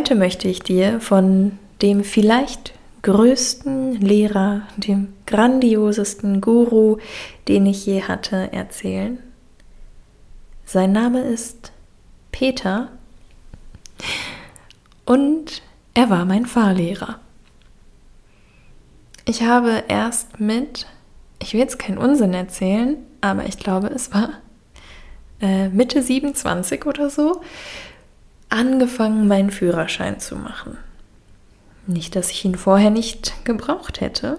Heute möchte ich dir von dem vielleicht größten Lehrer, dem grandiosesten Guru, den ich je hatte, erzählen. Sein Name ist Peter und er war mein Fahrlehrer. Ich habe erst mit, ich will jetzt keinen Unsinn erzählen, aber ich glaube, es war äh, Mitte 27 oder so, angefangen, meinen Führerschein zu machen. Nicht, dass ich ihn vorher nicht gebraucht hätte,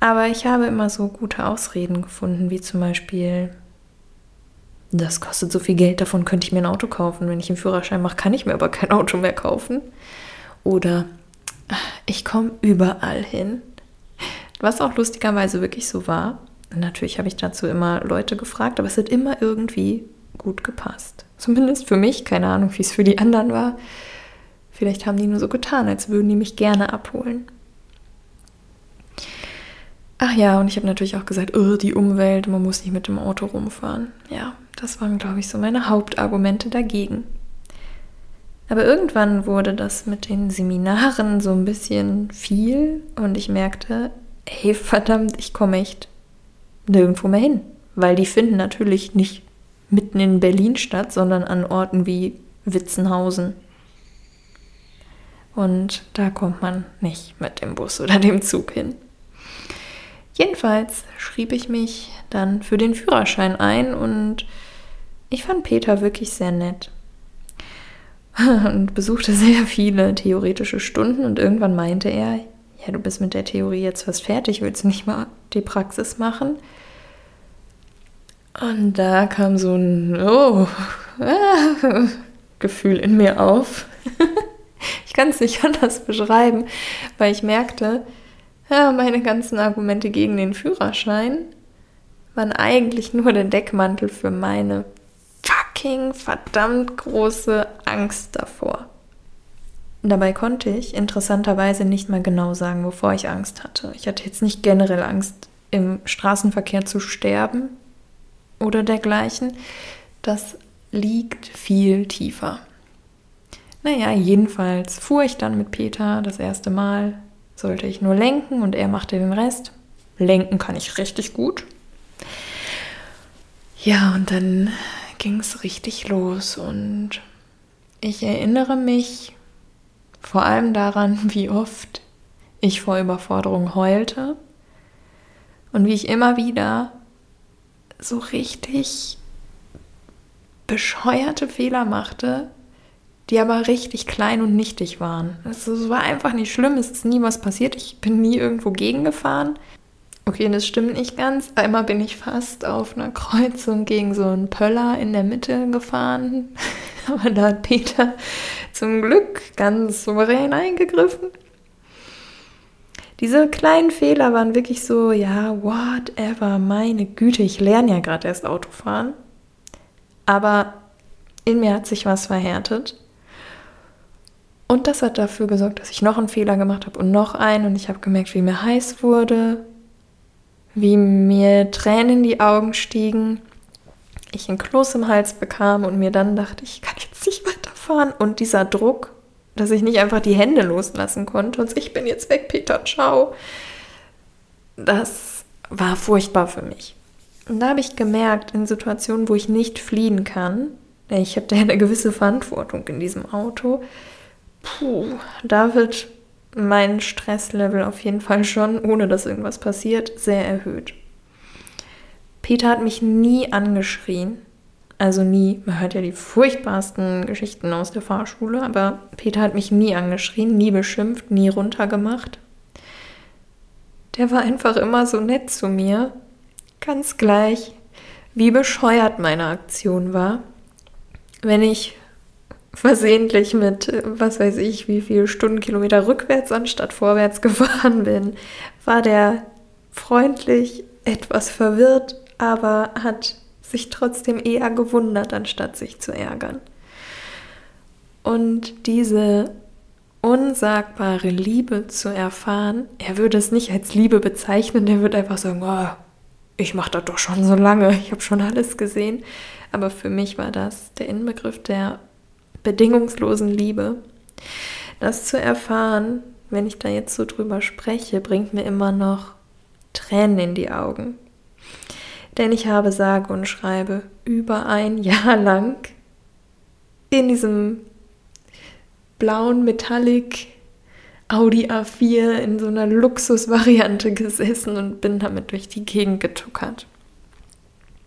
aber ich habe immer so gute Ausreden gefunden, wie zum Beispiel, das kostet so viel Geld, davon könnte ich mir ein Auto kaufen. Wenn ich einen Führerschein mache, kann ich mir aber kein Auto mehr kaufen. Oder ich komme überall hin. Was auch lustigerweise wirklich so war. Natürlich habe ich dazu immer Leute gefragt, aber es hat immer irgendwie gut gepasst. Zumindest für mich, keine Ahnung, wie es für die anderen war. Vielleicht haben die nur so getan, als würden die mich gerne abholen. Ach ja, und ich habe natürlich auch gesagt, oh, die Umwelt, man muss nicht mit dem Auto rumfahren. Ja, das waren, glaube ich, so meine Hauptargumente dagegen. Aber irgendwann wurde das mit den Seminaren so ein bisschen viel und ich merkte, ey, verdammt, ich komme echt nirgendwo mehr hin. Weil die finden natürlich nicht mitten in Berlin statt, sondern an Orten wie Witzenhausen. Und da kommt man nicht mit dem Bus oder dem Zug hin. Jedenfalls schrieb ich mich dann für den Führerschein ein und ich fand Peter wirklich sehr nett und besuchte sehr viele theoretische Stunden und irgendwann meinte er, ja, du bist mit der Theorie jetzt fast fertig, willst du nicht mal die Praxis machen? Und da kam so ein oh, ah, Gefühl in mir auf. ich kann es nicht anders beschreiben, weil ich merkte, ja, meine ganzen Argumente gegen den Führerschein waren eigentlich nur der Deckmantel für meine fucking verdammt große Angst davor. Dabei konnte ich interessanterweise nicht mal genau sagen, wovor ich Angst hatte. Ich hatte jetzt nicht generell Angst, im Straßenverkehr zu sterben oder dergleichen. Das liegt viel tiefer. Naja, jedenfalls fuhr ich dann mit Peter das erste Mal. Sollte ich nur lenken und er machte den Rest. Lenken kann ich richtig gut. Ja, und dann ging es richtig los und ich erinnere mich vor allem daran, wie oft ich vor Überforderung heulte und wie ich immer wieder so richtig bescheuerte Fehler machte, die aber richtig klein und nichtig waren. Also, es war einfach nicht schlimm, es ist nie was passiert, ich bin nie irgendwo gegengefahren. Okay, das stimmt nicht ganz. Einmal bin ich fast auf einer Kreuzung gegen so einen Pöller in der Mitte gefahren. Aber da hat Peter zum Glück ganz souverän eingegriffen. Diese kleinen Fehler waren wirklich so, ja, whatever, meine Güte, ich lerne ja gerade erst Autofahren. Aber in mir hat sich was verhärtet. Und das hat dafür gesorgt, dass ich noch einen Fehler gemacht habe und noch einen. Und ich habe gemerkt, wie mir heiß wurde, wie mir Tränen in die Augen stiegen, ich ein Kloß im Hals bekam und mir dann dachte, ich kann jetzt nicht weiterfahren. Und dieser Druck, dass ich nicht einfach die Hände loslassen konnte und ich bin jetzt weg, Peter, ciao. Das war furchtbar für mich. Und da habe ich gemerkt, in Situationen, wo ich nicht fliehen kann, ich habe da eine gewisse Verantwortung in diesem Auto, puh, da wird mein Stresslevel auf jeden Fall schon, ohne dass irgendwas passiert, sehr erhöht. Peter hat mich nie angeschrien. Also nie, man hört ja die furchtbarsten Geschichten aus der Fahrschule, aber Peter hat mich nie angeschrien, nie beschimpft, nie runtergemacht. Der war einfach immer so nett zu mir, ganz gleich, wie bescheuert meine Aktion war. Wenn ich versehentlich mit, was weiß ich, wie viele Stundenkilometer rückwärts anstatt vorwärts gefahren bin, war der freundlich, etwas verwirrt, aber hat sich trotzdem eher gewundert, anstatt sich zu ärgern. Und diese unsagbare Liebe zu erfahren, er würde es nicht als Liebe bezeichnen, er würde einfach sagen, oh, ich mache das doch schon so lange, ich habe schon alles gesehen. Aber für mich war das der Inbegriff der bedingungslosen Liebe. Das zu erfahren, wenn ich da jetzt so drüber spreche, bringt mir immer noch Tränen in die Augen. Denn ich habe sage und schreibe über ein Jahr lang in diesem blauen Metallic Audi A4 in so einer Luxusvariante gesessen und bin damit durch die Gegend getuckert.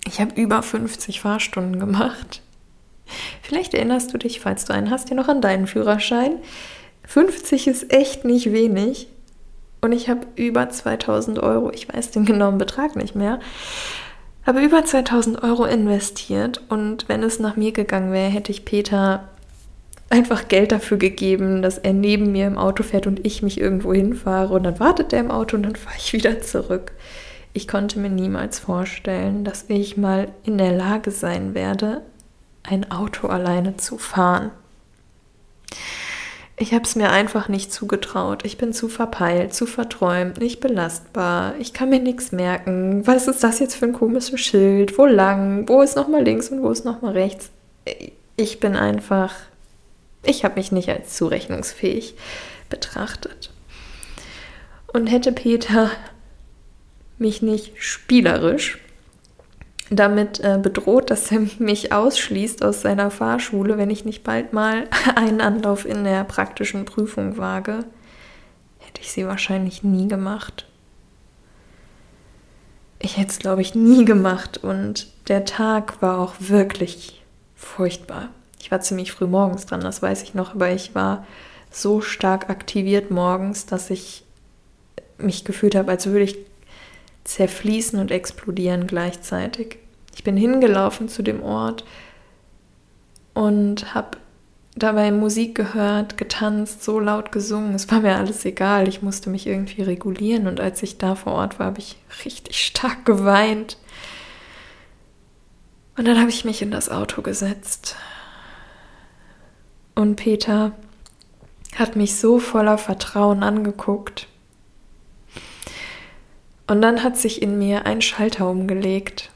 Ich habe über 50 Fahrstunden gemacht. Vielleicht erinnerst du dich, falls du einen hast, ja noch an deinen Führerschein. 50 ist echt nicht wenig. Und ich habe über 2000 Euro, ich weiß den genauen Betrag nicht mehr, habe über 2000 Euro investiert. Und wenn es nach mir gegangen wäre, hätte ich Peter einfach Geld dafür gegeben, dass er neben mir im Auto fährt und ich mich irgendwo hinfahre. Und dann wartet er im Auto und dann fahre ich wieder zurück. Ich konnte mir niemals vorstellen, dass ich mal in der Lage sein werde, ein Auto alleine zu fahren. Ich habe es mir einfach nicht zugetraut. Ich bin zu verpeilt, zu verträumt, nicht belastbar. Ich kann mir nichts merken. Was ist das jetzt für ein komisches Schild? Wo lang? Wo ist nochmal links und wo ist nochmal rechts? Ich bin einfach. Ich habe mich nicht als zurechnungsfähig betrachtet. Und hätte Peter mich nicht spielerisch damit äh, bedroht, dass er mich ausschließt aus seiner Fahrschule, wenn ich nicht bald mal einen Anlauf in der praktischen Prüfung wage, hätte ich sie wahrscheinlich nie gemacht. Ich hätte es, glaube ich, nie gemacht und der Tag war auch wirklich furchtbar. Ich war ziemlich früh morgens dran, das weiß ich noch, aber ich war so stark aktiviert morgens, dass ich mich gefühlt habe, als würde ich zerfließen und explodieren gleichzeitig. Ich bin hingelaufen zu dem Ort und habe dabei Musik gehört, getanzt, so laut gesungen. Es war mir alles egal. Ich musste mich irgendwie regulieren. Und als ich da vor Ort war, habe ich richtig stark geweint. Und dann habe ich mich in das Auto gesetzt. Und Peter hat mich so voller Vertrauen angeguckt. Und dann hat sich in mir ein Schalter umgelegt.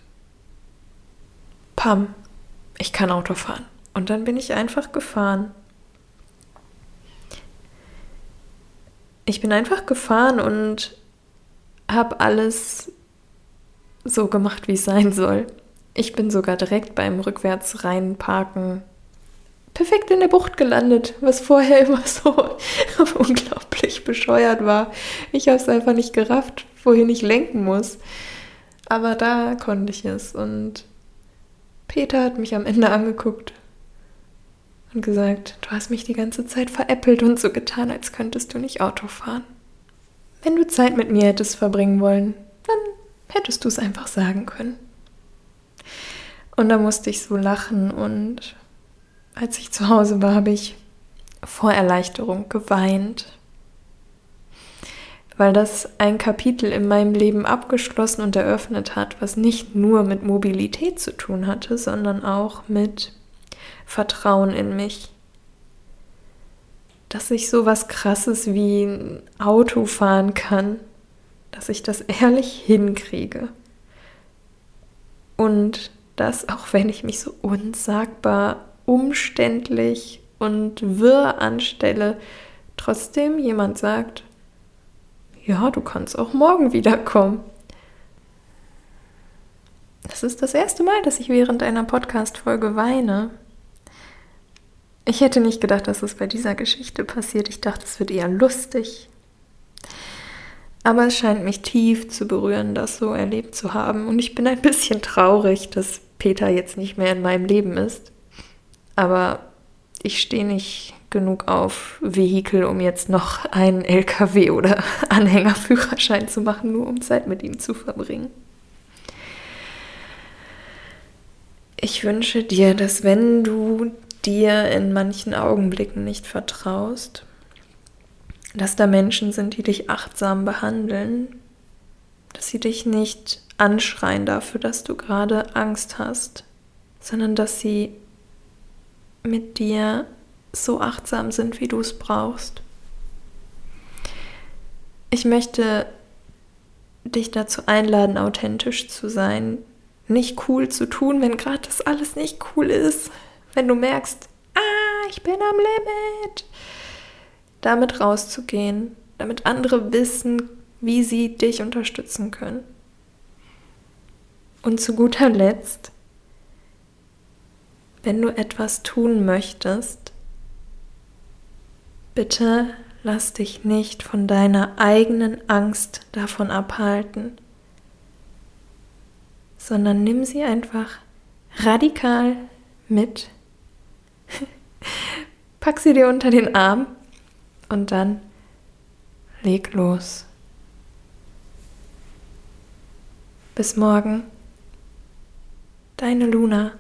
Pam, ich kann Auto fahren. Und dann bin ich einfach gefahren. Ich bin einfach gefahren und habe alles so gemacht, wie es sein soll. Ich bin sogar direkt beim rückwärts reinparken perfekt in der Bucht gelandet, was vorher immer so unglaublich bescheuert war. Ich habe es einfach nicht gerafft, wohin ich lenken muss. Aber da konnte ich es und Peter hat mich am Ende angeguckt und gesagt, du hast mich die ganze Zeit veräppelt und so getan, als könntest du nicht Auto fahren. Wenn du Zeit mit mir hättest verbringen wollen, dann hättest du es einfach sagen können. Und da musste ich so lachen und als ich zu Hause war, habe ich vor Erleichterung geweint, weil das ein Kapitel in meinem Leben abgeschlossen und eröffnet hat, was nicht nur mit Mobilität zu tun hatte, sondern auch mit Vertrauen in mich. Dass ich so was Krasses wie ein Auto fahren kann, dass ich das ehrlich hinkriege. Und dass, auch wenn ich mich so unsagbar umständlich und wirr anstelle, trotzdem jemand sagt, ja, du kannst auch morgen wiederkommen. Das ist das erste Mal, dass ich während einer Podcast-Folge weine. Ich hätte nicht gedacht, dass es bei dieser Geschichte passiert. Ich dachte, es wird eher lustig. Aber es scheint mich tief zu berühren, das so erlebt zu haben. Und ich bin ein bisschen traurig, dass Peter jetzt nicht mehr in meinem Leben ist. Aber ich stehe nicht genug auf Vehikel, um jetzt noch einen LKW oder Anhängerführerschein zu machen, nur um Zeit mit ihm zu verbringen. Ich wünsche dir, dass wenn du dir in manchen Augenblicken nicht vertraust, dass da Menschen sind, die dich achtsam behandeln, dass sie dich nicht anschreien dafür, dass du gerade Angst hast, sondern dass sie mit dir so achtsam sind, wie du es brauchst. Ich möchte dich dazu einladen, authentisch zu sein, nicht cool zu tun, wenn gerade das alles nicht cool ist, wenn du merkst, ah, ich bin am Limit, damit rauszugehen, damit andere wissen, wie sie dich unterstützen können. Und zu guter Letzt, wenn du etwas tun möchtest, bitte lass dich nicht von deiner eigenen Angst davon abhalten, sondern nimm sie einfach radikal mit, pack sie dir unter den Arm und dann leg los. Bis morgen, deine Luna.